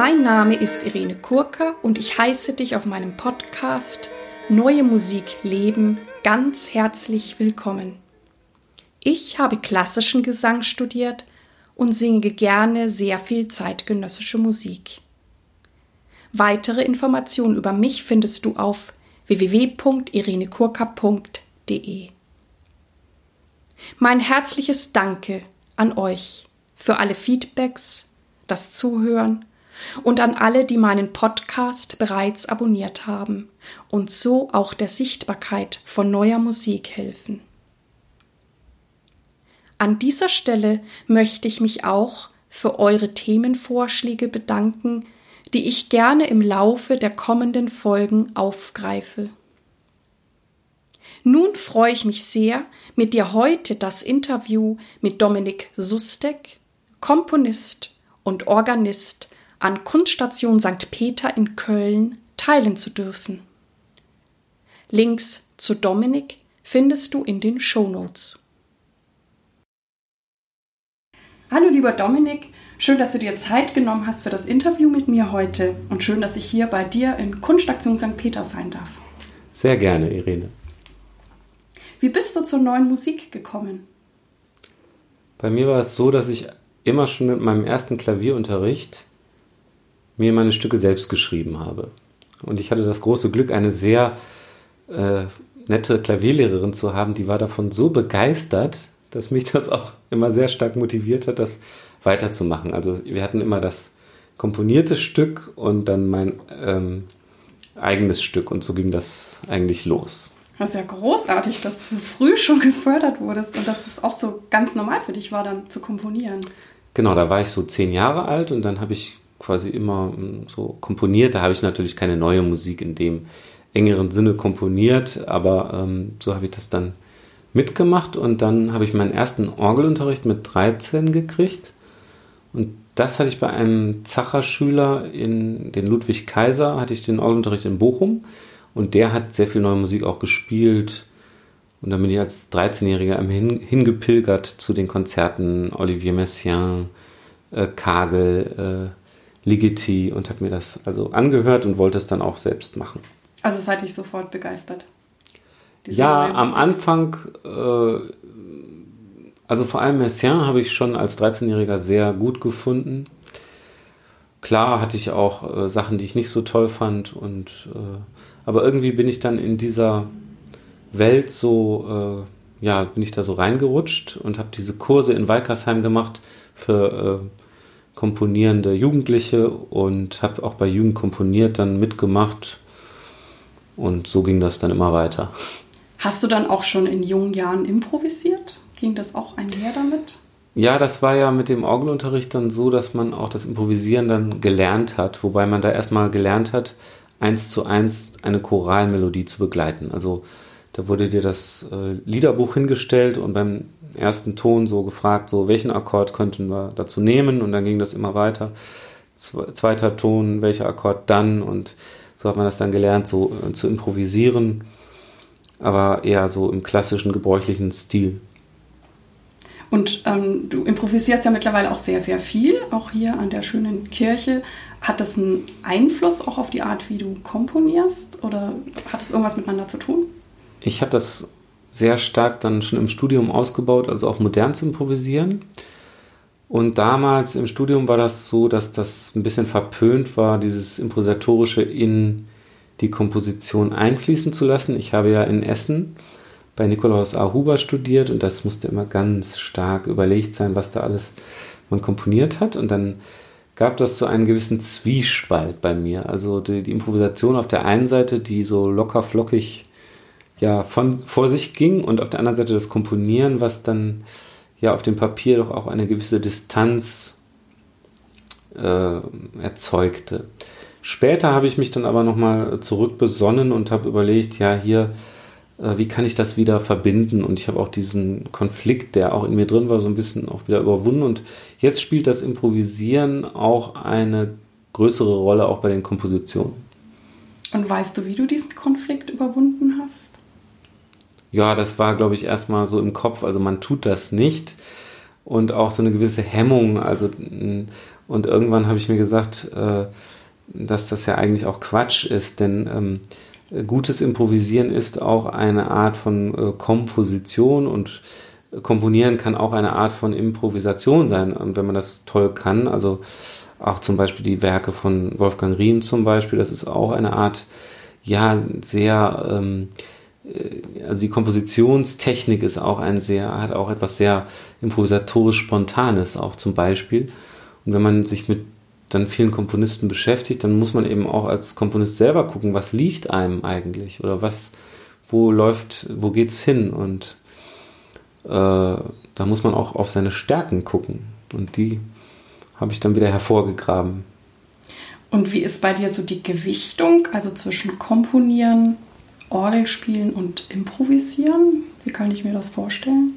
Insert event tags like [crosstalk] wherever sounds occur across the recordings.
Mein Name ist Irene Kurka und ich heiße dich auf meinem Podcast Neue Musik leben ganz herzlich willkommen. Ich habe klassischen Gesang studiert und singe gerne sehr viel zeitgenössische Musik. Weitere Informationen über mich findest du auf www.irenekurka.de. Mein herzliches Danke an euch für alle Feedbacks, das Zuhören und an alle, die meinen Podcast bereits abonniert haben und so auch der Sichtbarkeit von neuer Musik helfen. An dieser Stelle möchte ich mich auch für eure Themenvorschläge bedanken, die ich gerne im Laufe der kommenden Folgen aufgreife. Nun freue ich mich sehr, mit dir heute das Interview mit Dominik Sustek, Komponist und Organist an Kunststation St. Peter in Köln, teilen zu dürfen. Links zu Dominik findest du in den Shownotes. Hallo lieber Dominik, schön, dass du dir Zeit genommen hast für das Interview mit mir heute und schön, dass ich hier bei dir in Kunststation St. Peter sein darf. Sehr gerne, Irene. Wie bist du zur neuen Musik gekommen? Bei mir war es so, dass ich immer schon mit meinem ersten Klavierunterricht mir meine Stücke selbst geschrieben habe. Und ich hatte das große Glück, eine sehr äh, nette Klavierlehrerin zu haben, die war davon so begeistert, dass mich das auch immer sehr stark motiviert hat, das weiterzumachen. Also wir hatten immer das komponierte Stück und dann mein ähm, eigenes Stück und so ging das eigentlich los. Das ist ja großartig, dass du so früh schon gefördert wurdest und dass es auch so ganz normal für dich war, dann zu komponieren. Genau, da war ich so zehn Jahre alt und dann habe ich quasi immer hm, so komponiert. Da habe ich natürlich keine neue Musik in dem engeren Sinne komponiert, aber ähm, so habe ich das dann mitgemacht und dann habe ich meinen ersten Orgelunterricht mit 13 gekriegt und das hatte ich bei einem Zacher-Schüler in den Ludwig Kaiser, hatte ich den Orgelunterricht in Bochum und der hat sehr viel neue Musik auch gespielt und dann bin ich als 13-Jähriger hingepilgert zu den Konzerten Olivier Messiaen, äh, Kagel, äh, Ligeti und habe mir das also angehört und wollte es dann auch selbst machen. Also seid ich sofort begeistert? Ja, am Anfang, äh, also vor allem Messiaen habe ich schon als 13-Jähriger sehr gut gefunden. Klar hatte ich auch äh, Sachen, die ich nicht so toll fand und äh, aber irgendwie bin ich dann in dieser Welt so, äh, ja, bin ich da so reingerutscht und habe diese Kurse in Walkersheim gemacht für äh, komponierende Jugendliche und habe auch bei Jugend komponiert dann mitgemacht und so ging das dann immer weiter. Hast du dann auch schon in jungen Jahren improvisiert? Ging das auch einher damit? Ja, das war ja mit dem Orgelunterricht dann so, dass man auch das Improvisieren dann gelernt hat, wobei man da erstmal gelernt hat, eins zu eins eine Choralmelodie zu begleiten. Also da wurde dir das äh, Liederbuch hingestellt und beim ersten Ton so gefragt, so welchen Akkord könnten wir dazu nehmen und dann ging das immer weiter. Zweiter Ton, welcher Akkord dann und so hat man das dann gelernt, so äh, zu improvisieren, aber eher so im klassischen, gebräuchlichen Stil. Und ähm, du improvisierst ja mittlerweile auch sehr, sehr viel, auch hier an der schönen Kirche. Hat das einen Einfluss auch auf die Art, wie du komponierst oder hat das irgendwas miteinander zu tun? Ich habe das sehr stark dann schon im Studium ausgebaut, also auch modern zu improvisieren. Und damals im Studium war das so, dass das ein bisschen verpönt war, dieses Improvisatorische in die Komposition einfließen zu lassen. Ich habe ja in Essen bei Nikolaus A. Huber studiert und das musste immer ganz stark überlegt sein, was da alles man komponiert hat. Und dann gab das so einen gewissen Zwiespalt bei mir. Also die, die Improvisation auf der einen Seite, die so locker flockig ja von vor sich ging und auf der anderen Seite das Komponieren, was dann ja auf dem Papier doch auch eine gewisse Distanz äh, erzeugte. Später habe ich mich dann aber nochmal zurückbesonnen und habe überlegt, ja, hier, äh, wie kann ich das wieder verbinden? Und ich habe auch diesen Konflikt, der auch in mir drin war, so ein bisschen auch wieder überwunden. Und jetzt spielt das Improvisieren auch eine größere Rolle auch bei den Kompositionen. Und weißt du, wie du diesen Konflikt überwunden hast? Ja, das war, glaube ich, erstmal so im Kopf. Also man tut das nicht. und auch so eine gewisse Hemmung. Also, und irgendwann habe ich mir gesagt, äh, dass das ja eigentlich auch Quatsch ist, denn ähm, gutes Improvisieren ist auch eine Art von äh, Komposition und Komponieren kann auch eine Art von Improvisation sein. Und wenn man das toll kann, also auch zum Beispiel die Werke von Wolfgang Riem zum Beispiel, das ist auch eine Art, ja, sehr, ähm, äh, also die Kompositionstechnik ist auch ein sehr, hat auch etwas sehr improvisatorisch Spontanes auch zum Beispiel. Und wenn man sich mit dann vielen Komponisten beschäftigt, dann muss man eben auch als Komponist selber gucken, was liegt einem eigentlich oder was, wo läuft, wo geht's hin und äh, da muss man auch auf seine Stärken gucken und die habe ich dann wieder hervorgegraben. Und wie ist bei dir so die Gewichtung, also zwischen Komponieren, Orgel spielen und Improvisieren? Wie kann ich mir das vorstellen?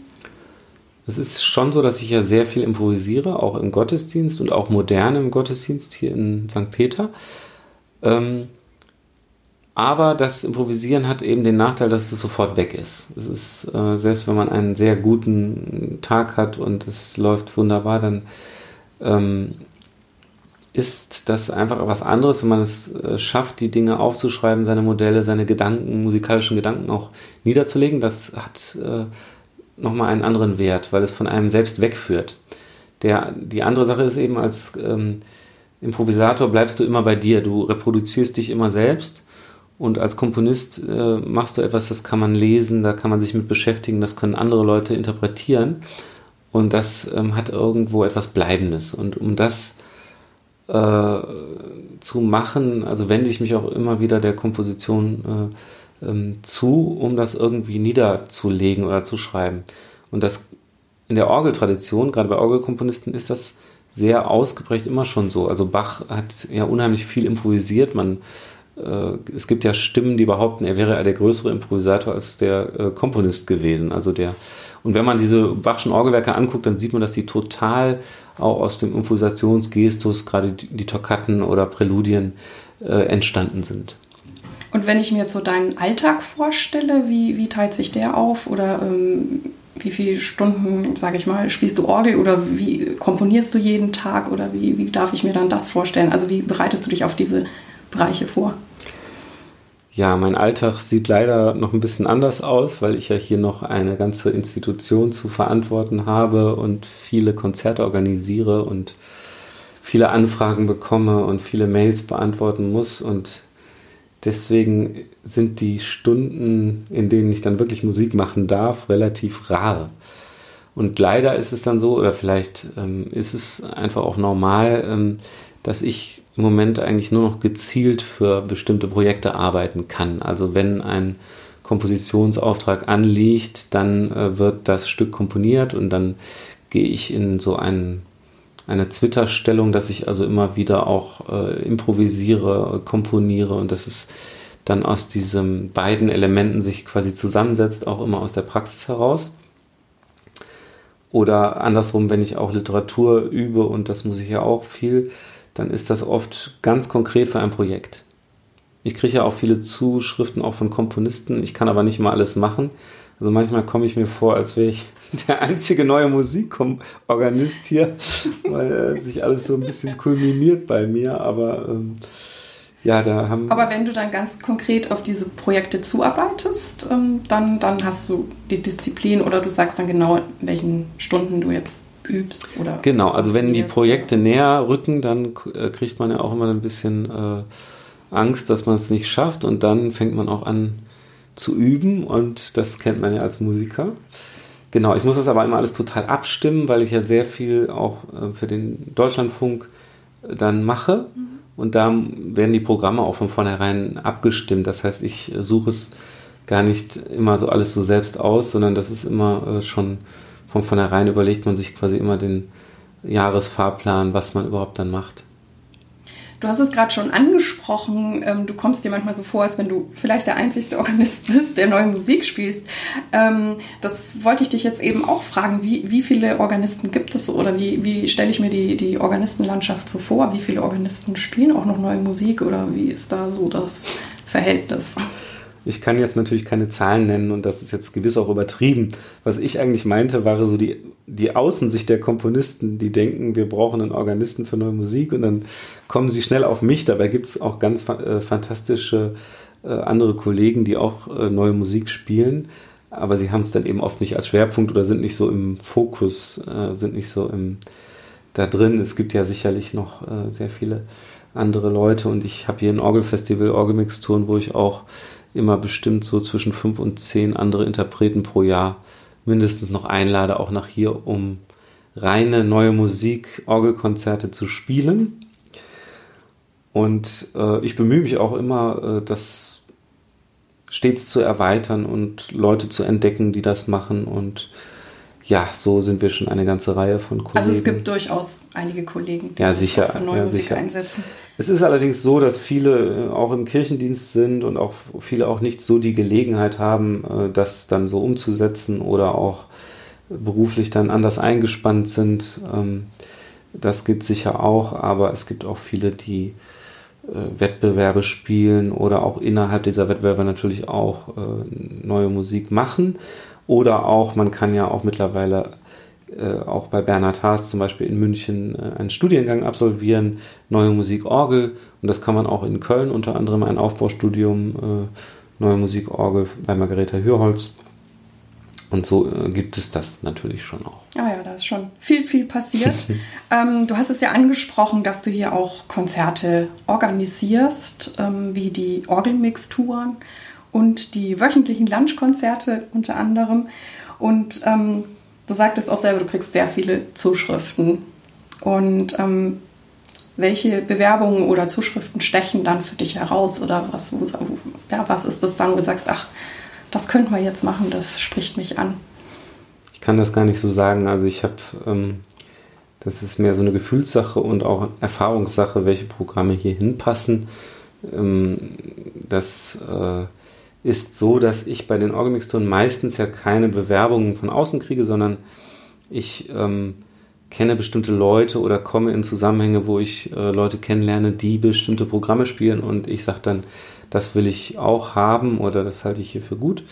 Es ist schon so, dass ich ja sehr viel improvisiere, auch im Gottesdienst und auch modern im Gottesdienst hier in St. Peter. Ähm, aber das Improvisieren hat eben den Nachteil, dass es sofort weg ist. Es ist, äh, selbst wenn man einen sehr guten Tag hat und es läuft wunderbar, dann ähm, ist das einfach was anderes, wenn man es äh, schafft, die Dinge aufzuschreiben, seine Modelle, seine Gedanken, musikalischen Gedanken auch niederzulegen. Das hat äh, nochmal einen anderen Wert, weil es von einem selbst wegführt. Der, die andere Sache ist eben, als ähm, Improvisator bleibst du immer bei dir, du reproduzierst dich immer selbst und als Komponist äh, machst du etwas, das kann man lesen, da kann man sich mit beschäftigen, das können andere Leute interpretieren und das ähm, hat irgendwo etwas Bleibendes. Und um das äh, zu machen, also wende ich mich auch immer wieder der Komposition äh, ähm, zu, um das irgendwie niederzulegen oder zu schreiben. Und das in der Orgeltradition, gerade bei Orgelkomponisten, ist das sehr ausgeprägt immer schon so. Also Bach hat ja unheimlich viel improvisiert. Man, äh, es gibt ja Stimmen, die behaupten, er wäre der größere Improvisator als der äh, Komponist gewesen. Also der und wenn man diese Bachschen Orgelwerke anguckt, dann sieht man, dass die total auch aus dem Improvisationsgestus, gerade die, die Toccaten oder Präludien, äh, entstanden sind. Und wenn ich mir jetzt so deinen Alltag vorstelle, wie, wie teilt sich der auf? Oder ähm, wie viele Stunden, sage ich mal, spielst du Orgel oder wie komponierst du jeden Tag oder wie, wie darf ich mir dann das vorstellen? Also wie bereitest du dich auf diese Bereiche vor? Ja, mein Alltag sieht leider noch ein bisschen anders aus, weil ich ja hier noch eine ganze Institution zu verantworten habe und viele Konzerte organisiere und viele Anfragen bekomme und viele Mails beantworten muss und deswegen sind die Stunden, in denen ich dann wirklich Musik machen darf, relativ rar. Und leider ist es dann so, oder vielleicht ähm, ist es einfach auch normal, ähm, dass ich im Moment eigentlich nur noch gezielt für bestimmte Projekte arbeiten kann. Also wenn ein Kompositionsauftrag anliegt, dann äh, wird das Stück komponiert und dann gehe ich in so ein, eine Twitter-Stellung, dass ich also immer wieder auch äh, improvisiere, komponiere und dass es dann aus diesen beiden Elementen sich quasi zusammensetzt, auch immer aus der Praxis heraus. Oder andersrum, wenn ich auch Literatur übe, und das muss ich ja auch viel, dann ist das oft ganz konkret für ein Projekt. Ich kriege ja auch viele Zuschriften auch von Komponisten, ich kann aber nicht mal alles machen. Also manchmal komme ich mir vor, als wäre ich [laughs] der einzige neue Musikorganist hier, weil äh, sich alles so ein bisschen kulminiert bei mir, aber ähm, ja, da haben. Aber wenn du dann ganz konkret auf diese Projekte zuarbeitest, ähm, dann, dann hast du die Disziplin oder du sagst dann genau, in welchen Stunden du jetzt übst? Oder genau, also wenn die Projekte näher rücken, dann äh, kriegt man ja auch immer ein bisschen äh, Angst, dass man es nicht schafft und dann fängt man auch an zu üben und das kennt man ja als Musiker. Genau, ich muss das aber immer alles total abstimmen, weil ich ja sehr viel auch äh, für den Deutschlandfunk äh, dann mache mhm. und da werden die Programme auch von vornherein abgestimmt. Das heißt, ich suche es gar nicht immer so alles so selbst aus, sondern das ist immer äh, schon von vornherein überlegt man sich quasi immer den Jahresfahrplan, was man überhaupt dann macht. Du hast es gerade schon angesprochen, ähm, du kommst dir manchmal so vor, als wenn du vielleicht der einzigste Organist [laughs] bist, der neue Musik spielst. Ähm, das wollte ich dich jetzt eben auch fragen, wie, wie viele Organisten gibt es oder wie, wie stelle ich mir die, die Organistenlandschaft so vor? Wie viele Organisten spielen auch noch neue Musik oder wie ist da so das Verhältnis? Ich kann jetzt natürlich keine Zahlen nennen und das ist jetzt gewiss auch übertrieben. Was ich eigentlich meinte, war so die, die Außensicht der Komponisten, die denken, wir brauchen einen Organisten für neue Musik und dann kommen sie schnell auf mich. Dabei gibt es auch ganz äh, fantastische äh, andere Kollegen, die auch äh, neue Musik spielen, aber sie haben es dann eben oft nicht als Schwerpunkt oder sind nicht so im Fokus, äh, sind nicht so im da drin. Es gibt ja sicherlich noch äh, sehr viele andere Leute und ich habe hier ein Orgelfestival, Orgelmixturen, wo ich auch immer bestimmt so zwischen fünf und zehn andere Interpreten pro Jahr mindestens noch einlade, auch nach hier, um reine neue Musik, Orgelkonzerte zu spielen. Und äh, ich bemühe mich auch immer, äh, das stets zu erweitern und Leute zu entdecken, die das machen. Und ja, so sind wir schon eine ganze Reihe von Kollegen. Also es gibt durchaus einige Kollegen, die ja, sich sicher, für neue ja, Musik sicher. einsetzen. Es ist allerdings so, dass viele äh, auch im Kirchendienst sind und auch viele auch nicht so die Gelegenheit haben, äh, das dann so umzusetzen oder auch beruflich dann anders eingespannt sind. Ähm, das gibt sicher auch, aber es gibt auch viele, die äh, Wettbewerbe spielen oder auch innerhalb dieser Wettbewerbe natürlich auch neue Musik machen. Oder auch, man kann ja auch mittlerweile äh, auch bei Bernhard Haas zum Beispiel in München äh, einen Studiengang absolvieren, neue Musik Orgel. Und das kann man auch in Köln unter anderem ein Aufbaustudium äh, neue Musik Orgel bei Margareta Hürholz. Und so äh, gibt es das natürlich schon auch. Ah ja, da ist schon viel, viel passiert. [laughs] ähm, du hast es ja angesprochen, dass du hier auch Konzerte organisierst, ähm, wie die Orgelmixturen und die wöchentlichen Lunchkonzerte unter anderem. Und ähm, du sagtest auch selber, du kriegst sehr viele Zuschriften. Und ähm, welche Bewerbungen oder Zuschriften stechen dann für dich heraus? Oder was, ja, was ist das dann, wo du sagst, ach, das könnten wir jetzt machen, das spricht mich an? Ich kann das gar nicht so sagen. Also ich habe, ähm, das ist mehr so eine Gefühlssache und auch Erfahrungssache, welche Programme hier hinpassen. Ähm, das äh, ist so, dass ich bei den Orgemixturen meistens ja keine Bewerbungen von außen kriege, sondern ich ähm, kenne bestimmte Leute oder komme in Zusammenhänge, wo ich äh, Leute kennenlerne, die bestimmte Programme spielen und ich sage dann, das will ich auch haben oder das halte ich hier für gut.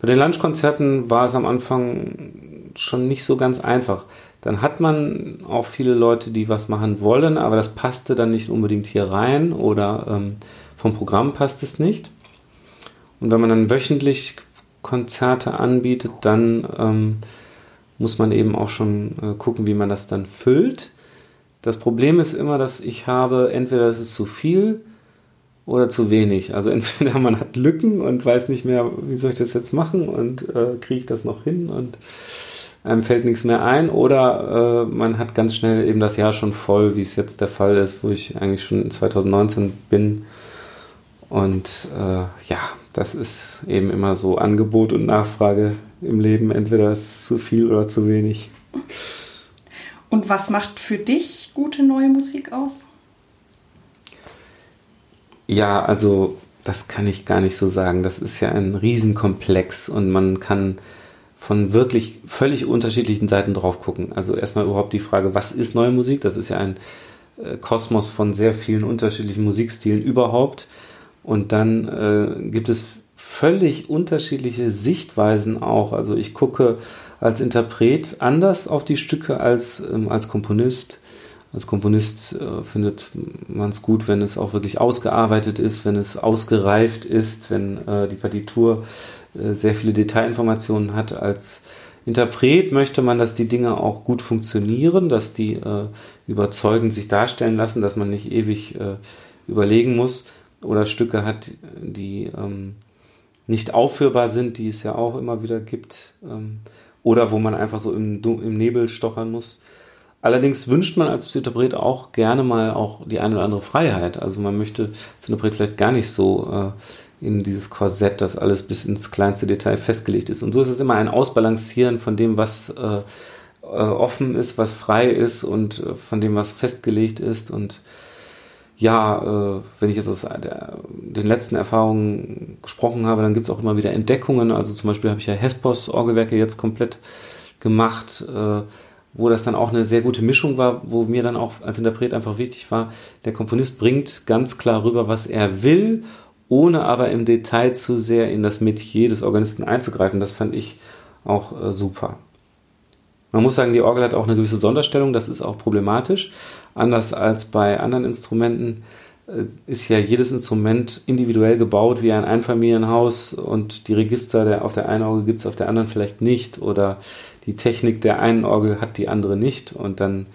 Bei den Lunchkonzerten war es am Anfang schon nicht so ganz einfach. Dann hat man auch viele Leute, die was machen wollen, aber das passte dann nicht unbedingt hier rein oder ähm, vom Programm passt es nicht. Und wenn man dann wöchentlich Konzerte anbietet, dann ähm, muss man eben auch schon äh, gucken, wie man das dann füllt. Das Problem ist immer, dass ich habe, entweder es ist zu viel oder zu wenig. Also [laughs] entweder man hat Lücken und weiß nicht mehr, wie soll ich das jetzt machen und äh, kriege ich das noch hin und einem fällt nichts mehr ein oder äh, man hat ganz schnell eben das Jahr schon voll, wie es jetzt der Fall ist, wo ich eigentlich schon in 2019 bin. Und äh, ja, das ist eben immer so Angebot und Nachfrage im Leben. Entweder ist zu viel oder zu wenig. Und was macht für dich gute neue Musik aus? Ja, also das kann ich gar nicht so sagen. Das ist ja ein Riesenkomplex und man kann von wirklich völlig unterschiedlichen Seiten drauf gucken. Also erstmal überhaupt die Frage, was ist neue Musik? Das ist ja ein äh, Kosmos von sehr vielen unterschiedlichen Musikstilen überhaupt. Und dann äh, gibt es völlig unterschiedliche Sichtweisen auch. Also ich gucke als Interpret anders auf die Stücke als ähm, als Komponist. Als Komponist äh, findet man es gut, wenn es auch wirklich ausgearbeitet ist, wenn es ausgereift ist, wenn äh, die Partitur äh, sehr viele Detailinformationen hat. Als Interpret möchte man, dass die Dinge auch gut funktionieren, dass die äh, überzeugend sich darstellen lassen, dass man nicht ewig äh, überlegen muss oder Stücke hat, die ähm, nicht aufführbar sind, die es ja auch immer wieder gibt, ähm, oder wo man einfach so im, im Nebel stochern muss. Allerdings wünscht man als Interpret auch gerne mal auch die eine oder andere Freiheit. Also man möchte als Interpret vielleicht gar nicht so äh, in dieses Korsett, das alles bis ins kleinste Detail festgelegt ist. Und so ist es immer ein Ausbalancieren von dem, was äh, äh, offen ist, was frei ist und äh, von dem, was festgelegt ist und ja, äh, wenn ich jetzt aus der, den letzten Erfahrungen gesprochen habe, dann gibt es auch immer wieder Entdeckungen. Also zum Beispiel habe ich ja Hespos Orgelwerke jetzt komplett gemacht, äh, wo das dann auch eine sehr gute Mischung war, wo mir dann auch als Interpret einfach wichtig war, der Komponist bringt ganz klar rüber, was er will, ohne aber im Detail zu sehr in das Metier des Organisten einzugreifen. Das fand ich auch äh, super. Man muss sagen, die Orgel hat auch eine gewisse Sonderstellung, das ist auch problematisch. Anders als bei anderen Instrumenten äh, ist ja jedes Instrument individuell gebaut wie ein Einfamilienhaus und die Register der, auf der einen Orgel gibt es auf der anderen vielleicht nicht oder die Technik der einen Orgel hat die andere nicht und dann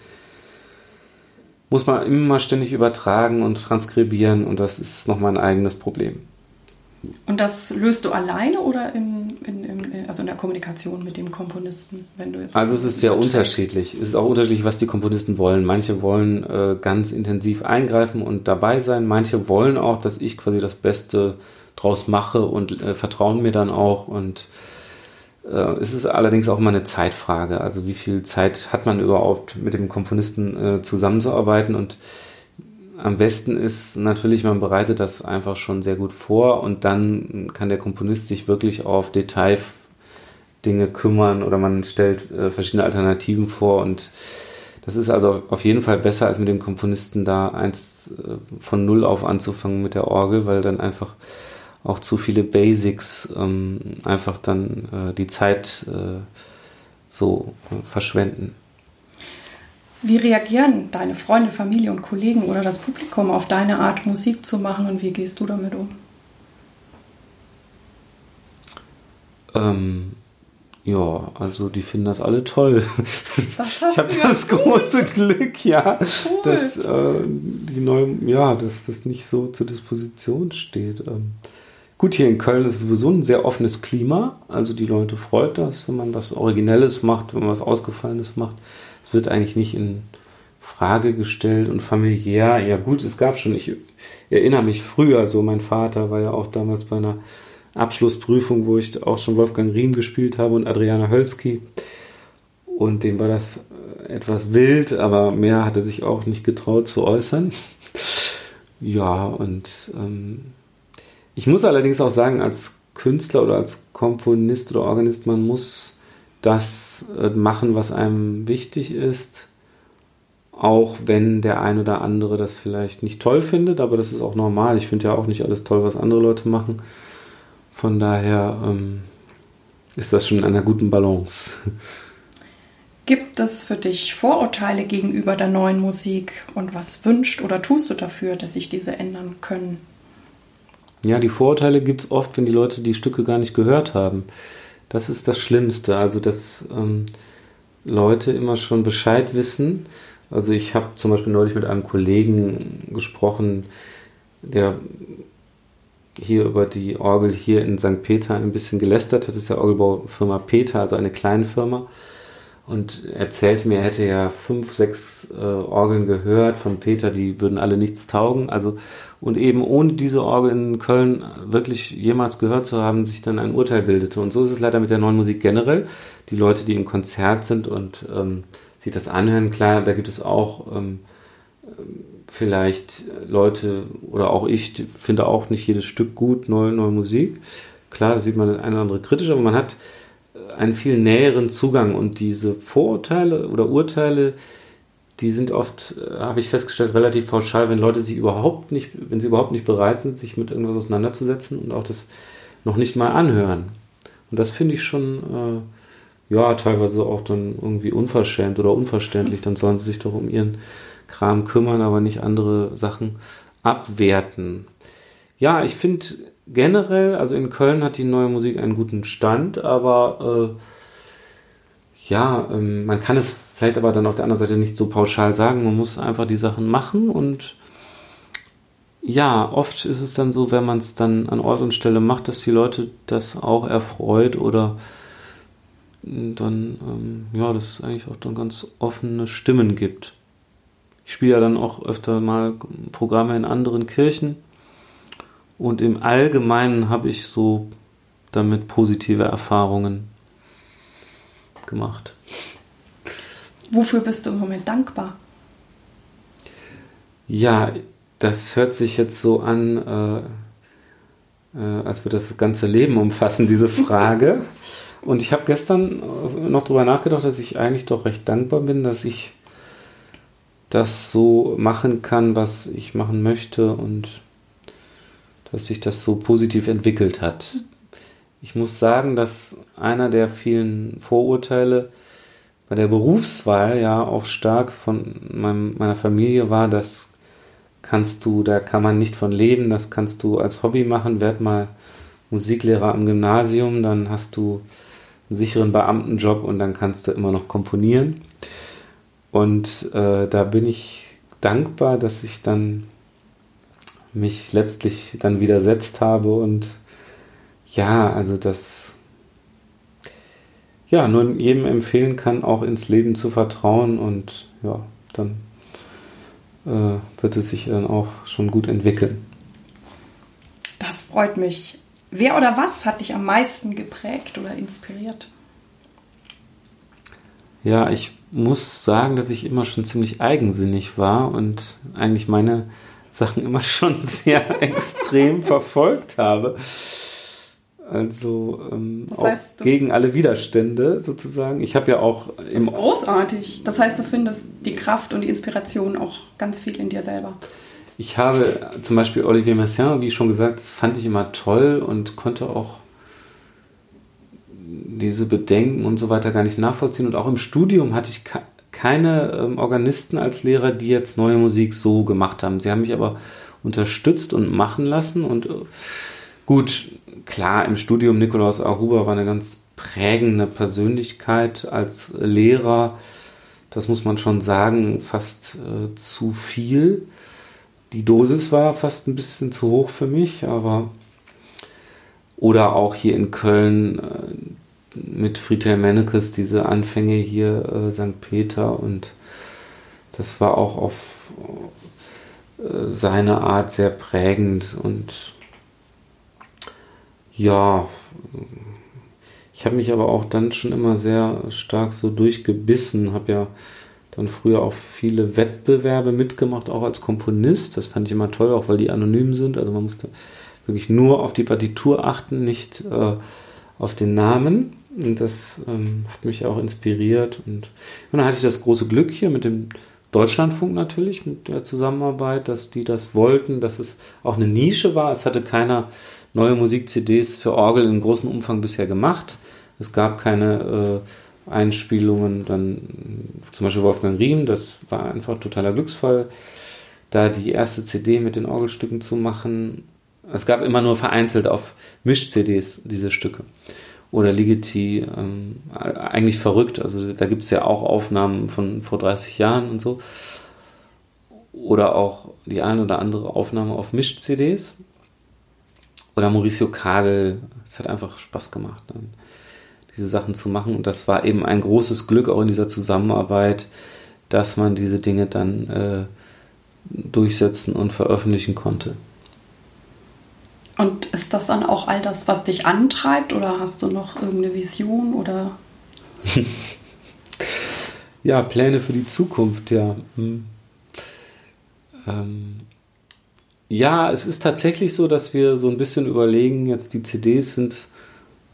muss man immer ständig übertragen und transkribieren und das ist nochmal ein eigenes Problem. Und das löst du alleine oder in, in, in, also in der Kommunikation mit dem Komponisten, wenn du jetzt Also es ist sehr unterschiedlich. Es ist auch unterschiedlich, was die Komponisten wollen. Manche wollen äh, ganz intensiv eingreifen und dabei sein. Manche wollen auch, dass ich quasi das Beste draus mache und äh, vertrauen mir dann auch. Und äh, es ist allerdings auch immer eine Zeitfrage. Also wie viel Zeit hat man überhaupt mit dem Komponisten äh, zusammenzuarbeiten und am besten ist natürlich, man bereitet das einfach schon sehr gut vor und dann kann der Komponist sich wirklich auf Detaildinge kümmern oder man stellt äh, verschiedene Alternativen vor und das ist also auf jeden Fall besser, als mit dem Komponisten da eins äh, von Null auf anzufangen mit der Orgel, weil dann einfach auch zu viele Basics ähm, einfach dann äh, die Zeit äh, so verschwenden. Wie reagieren deine Freunde, Familie und Kollegen oder das Publikum auf deine Art, Musik zu machen und wie gehst du damit um? Ähm, ja, also die finden das alle toll. Das [laughs] ich habe das gut. große Glück, ja, cool. dass äh, die neue, ja, dass das nicht so zur Disposition steht. Ähm, gut, hier in Köln ist es sowieso ein sehr offenes Klima. Also die Leute freut das, wenn man was Originelles macht, wenn man was Ausgefallenes macht wird eigentlich nicht in Frage gestellt und familiär. Ja gut, es gab schon, ich erinnere mich früher, so mein Vater war ja auch damals bei einer Abschlussprüfung, wo ich auch schon Wolfgang Riem gespielt habe und Adriana Hölzki. Und dem war das etwas wild, aber mehr hat er sich auch nicht getraut zu äußern. [laughs] Ja, und ähm, ich muss allerdings auch sagen, als Künstler oder als Komponist oder Organist, man muss das äh, machen, was einem wichtig ist, auch wenn der ein oder andere das vielleicht nicht toll findet, aber das ist auch normal. Ich finde ja auch nicht alles toll, was andere Leute machen. Von daher ähm, ist das schon in einer guten Balance. Gibt es für dich Vorurteile gegenüber der neuen Musik und was wünscht oder tust du dafür, dass sich diese ändern können? Ja, die Vorurteile gibt es oft, wenn die Leute die Stücke gar nicht gehört haben. Das ist das Schlimmste, also dass ähm, Leute immer schon Bescheid wissen. Also ich habe zum Beispiel neulich mit einem Kollegen gesprochen, der hier über die Orgel hier in St. Peter ein bisschen gelästert hat. Das ist ja Orgelbaufirma Peter, also eine kleine Firma. Und erzählte mir, er hätte ja fünf, sechs äh, Orgeln gehört von Peter, die würden alle nichts taugen. Also und eben ohne diese Orgel in Köln wirklich jemals gehört zu haben, sich dann ein Urteil bildete. Und so ist es leider mit der neuen Musik generell. Die Leute, die im Konzert sind und ähm, sich das anhören, klar, da gibt es auch ähm, vielleicht Leute oder auch ich finde auch nicht jedes Stück gut, neue, neue Musik. Klar, da sieht man das eine oder andere kritisch, aber man hat einen viel näheren Zugang und diese Vorurteile oder Urteile, die sind oft, äh, habe ich festgestellt, relativ pauschal, wenn Leute sich überhaupt nicht, wenn sie überhaupt nicht bereit sind, sich mit irgendwas auseinanderzusetzen und auch das noch nicht mal anhören. Und das finde ich schon, äh, ja, teilweise auch dann irgendwie unverschämt oder unverständlich. Dann sollen sie sich doch um ihren Kram kümmern, aber nicht andere Sachen abwerten. Ja, ich finde generell, also in Köln hat die neue Musik einen guten Stand, aber äh, ja, ähm, man kann es vielleicht aber dann auf der anderen Seite nicht so pauschal sagen. Man muss einfach die Sachen machen und ja, oft ist es dann so, wenn man es dann an Ort und Stelle macht, dass die Leute das auch erfreut oder dann, ähm, ja, dass es eigentlich auch dann ganz offene Stimmen gibt. Ich spiele ja dann auch öfter mal Programme in anderen Kirchen und im Allgemeinen habe ich so damit positive Erfahrungen gemacht. Wofür bist du im Moment dankbar? Ja, das hört sich jetzt so an, äh, äh, als würde das ganze Leben umfassen, diese Frage. [laughs] Und ich habe gestern noch darüber nachgedacht, dass ich eigentlich doch recht dankbar bin, dass ich das so machen kann, was ich machen möchte und dass sich das so positiv entwickelt hat. Ich muss sagen, dass einer der vielen Vorurteile bei der Berufswahl ja auch stark von meinem, meiner Familie war, das kannst du, da kann man nicht von leben, das kannst du als Hobby machen, werd mal Musiklehrer am Gymnasium, dann hast du einen sicheren Beamtenjob und dann kannst du immer noch komponieren. Und äh, da bin ich dankbar, dass ich dann mich letztlich dann widersetzt habe und ja, also das ja, nur jedem empfehlen kann, auch ins Leben zu vertrauen und ja, dann äh, wird es sich dann auch schon gut entwickeln. Das freut mich. Wer oder was hat dich am meisten geprägt oder inspiriert? Ja, ich muss sagen, dass ich immer schon ziemlich eigensinnig war und eigentlich meine Sachen immer schon [laughs] sehr extrem verfolgt habe. Also ähm, das heißt, auch gegen alle Widerstände sozusagen. Ich habe ja auch im das ist großartig. Das heißt, du findest die Kraft und die Inspiration auch ganz viel in dir selber. Ich habe zum Beispiel Olivier Messiaen, wie schon gesagt, das fand ich immer toll und konnte auch diese Bedenken und so weiter gar nicht nachvollziehen. Und auch im Studium hatte ich keine ähm, Organisten als Lehrer, die jetzt neue Musik so gemacht haben. Sie haben mich aber unterstützt und machen lassen. Und äh, gut, klar, im Studium Nikolaus Aruba war eine ganz prägende Persönlichkeit als Lehrer. Das muss man schon sagen, fast äh, zu viel. Die Dosis war fast ein bisschen zu hoch für mich, aber oder auch hier in Köln äh, mit Friedhelm Mennekes diese Anfänge hier äh, St. Peter und das war auch auf äh, seine Art sehr prägend und ja, ich habe mich aber auch dann schon immer sehr stark so durchgebissen, habe ja dann früher auch viele Wettbewerbe mitgemacht, auch als Komponist. Das fand ich immer toll, auch weil die anonym sind. Also man musste wirklich nur auf die Partitur achten, nicht äh, auf den Namen. Und das ähm, hat mich auch inspiriert. Und, und dann hatte ich das große Glück hier mit dem Deutschlandfunk natürlich, mit der Zusammenarbeit, dass die das wollten, dass es auch eine Nische war. Es hatte keiner neue Musik-CDs für Orgel in großem Umfang bisher gemacht. Es gab keine äh, Einspielungen, dann zum Beispiel Wolfgang Riem, das war einfach totaler Glücksfall, da die erste CD mit den Orgelstücken zu machen. Es gab immer nur vereinzelt auf Misch-CDs diese Stücke oder Ligeti ähm, eigentlich verrückt. Also da gibt es ja auch Aufnahmen von vor 30 Jahren und so. Oder auch die ein oder andere Aufnahme auf Misch-CDs. Oder Mauricio Kagel. Es hat einfach Spaß gemacht, dann diese Sachen zu machen. Und das war eben ein großes Glück auch in dieser Zusammenarbeit, dass man diese Dinge dann äh, durchsetzen und veröffentlichen konnte. Und ist das dann auch all das, was dich antreibt oder hast du noch irgendeine Vision oder? [laughs] ja, Pläne für die Zukunft, ja. Hm. Ähm, ja, es ist tatsächlich so, dass wir so ein bisschen überlegen, jetzt die CDs sind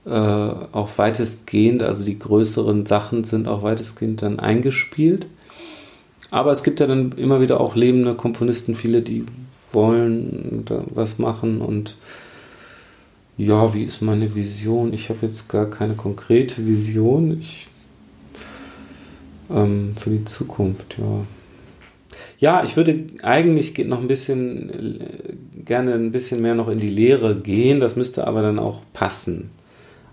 äh, auch weitestgehend, also die größeren Sachen sind auch weitestgehend dann eingespielt. Aber es gibt ja dann immer wieder auch lebende Komponisten, viele, die wollen was machen und ja, wie ist meine Vision? Ich habe jetzt gar keine konkrete Vision. Ich, ähm, für die Zukunft, ja. Ja, ich würde eigentlich noch ein bisschen äh, gerne ein bisschen mehr noch in die Lehre gehen. Das müsste aber dann auch passen.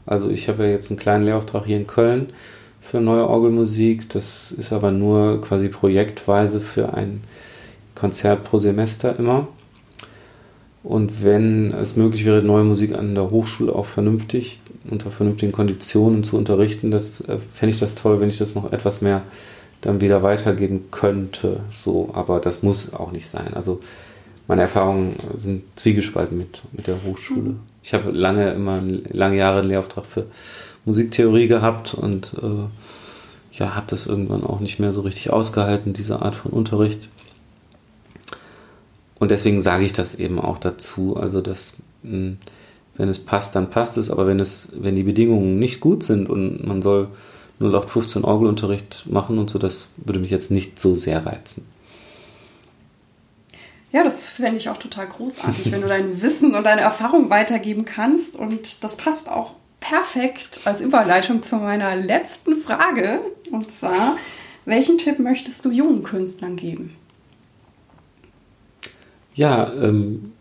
Also ich habe ja jetzt einen kleinen Lehrauftrag hier in Köln für neue Orgelmusik. Das ist aber nur quasi projektweise für ein Konzert pro Semester immer. Und wenn es möglich wäre, neue Musik an der Hochschule auch vernünftig, unter vernünftigen Konditionen zu unterrichten, das äh, fände ich das toll, wenn ich das noch etwas mehr dann wieder weitergeben könnte. So, aber das muss auch nicht sein. Also meine Erfahrungen sind zwiegespalten mit, mit der Hochschule. Mhm. Ich habe lange immer lange Jahre einen Lehrauftrag für Musiktheorie gehabt und äh, ja, habe das irgendwann auch nicht mehr so richtig ausgehalten, diese Art von Unterricht. Und deswegen sage ich das eben auch dazu. Also, dass, hm, wenn es passt, dann passt es, aber wenn es, wenn die Bedingungen nicht gut sind und man soll 0815 Orgelunterricht machen und so, das würde mich jetzt nicht so sehr reizen. Ja, das fände ich auch total großartig, wenn du dein [laughs] Wissen und deine Erfahrung weitergeben kannst. Und das passt auch perfekt als Überleitung zu meiner letzten Frage. Und zwar, welchen Tipp möchtest du jungen Künstlern geben? Ja, ähm,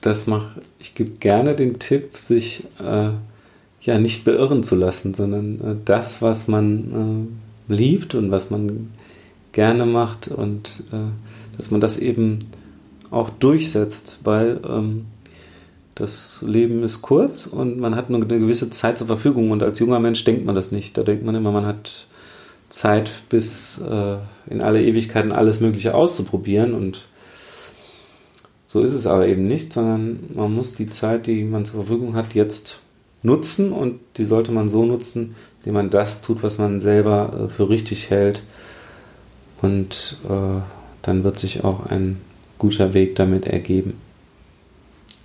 das mache ich gebe gerne den Tipp, sich äh, ja nicht beirren zu lassen, sondern äh, das, was man äh, liebt und was man gerne macht und äh, dass man das eben auch durchsetzt, weil ähm, das Leben ist kurz und man hat nur eine gewisse Zeit zur Verfügung und als junger Mensch denkt man das nicht. Da denkt man immer, man hat Zeit bis äh, in alle Ewigkeiten alles Mögliche auszuprobieren und so ist es aber eben nicht, sondern man muss die Zeit, die man zur Verfügung hat, jetzt nutzen und die sollte man so nutzen, indem man das tut, was man selber äh, für richtig hält und äh, dann wird sich auch ein guter Weg damit ergeben.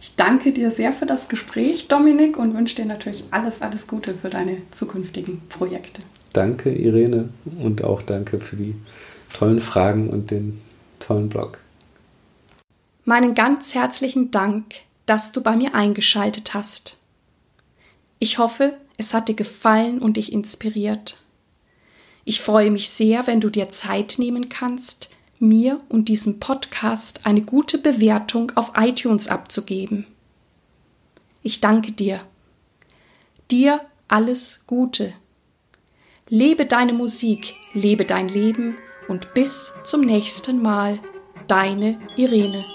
Ich danke dir sehr für das Gespräch, Dominik, und wünsche dir natürlich alles, alles Gute für deine zukünftigen Projekte. Danke, Irene, und auch danke für die tollen Fragen und den tollen Blog. Meinen ganz herzlichen Dank, dass du bei mir eingeschaltet hast. Ich hoffe, es hat dir gefallen und dich inspiriert. Ich freue mich sehr, wenn du dir Zeit nehmen kannst, mir und diesem Podcast eine gute Bewertung auf iTunes abzugeben. Ich danke dir. Dir alles Gute. Lebe deine Musik, lebe dein Leben und bis zum nächsten Mal. Deine Irene.